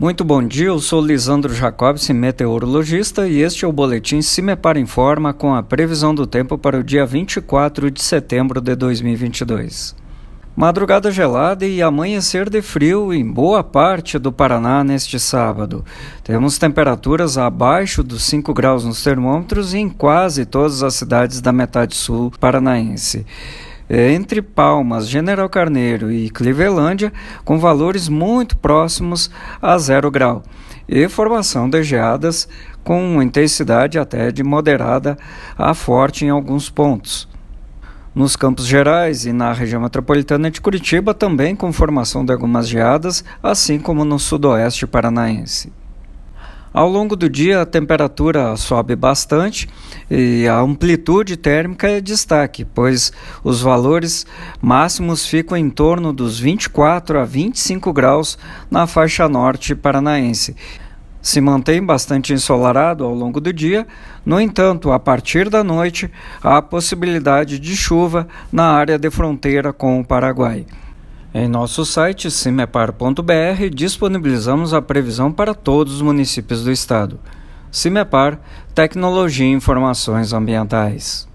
Muito bom dia, eu sou Lisandro Jacobson, meteorologista, e este é o boletim Cimepar Informa com a previsão do tempo para o dia 24 de setembro de 2022. Madrugada gelada e amanhecer de frio em boa parte do Paraná neste sábado. Temos temperaturas abaixo dos 5 graus nos termômetros em quase todas as cidades da metade sul paranaense entre Palmas, General Carneiro e Clevelândia, com valores muito próximos a zero grau, e formação de geadas com intensidade até de moderada a forte em alguns pontos. Nos Campos Gerais e na região metropolitana de Curitiba, também com formação de algumas geadas, assim como no sudoeste paranaense. Ao longo do dia, a temperatura sobe bastante e a amplitude térmica é destaque, pois os valores máximos ficam em torno dos 24 a 25 graus na faixa norte paranaense. Se mantém bastante ensolarado ao longo do dia, no entanto, a partir da noite, há possibilidade de chuva na área de fronteira com o Paraguai. Em nosso site cimepar.br disponibilizamos a previsão para todos os municípios do estado. Cimepar, Tecnologia e Informações Ambientais.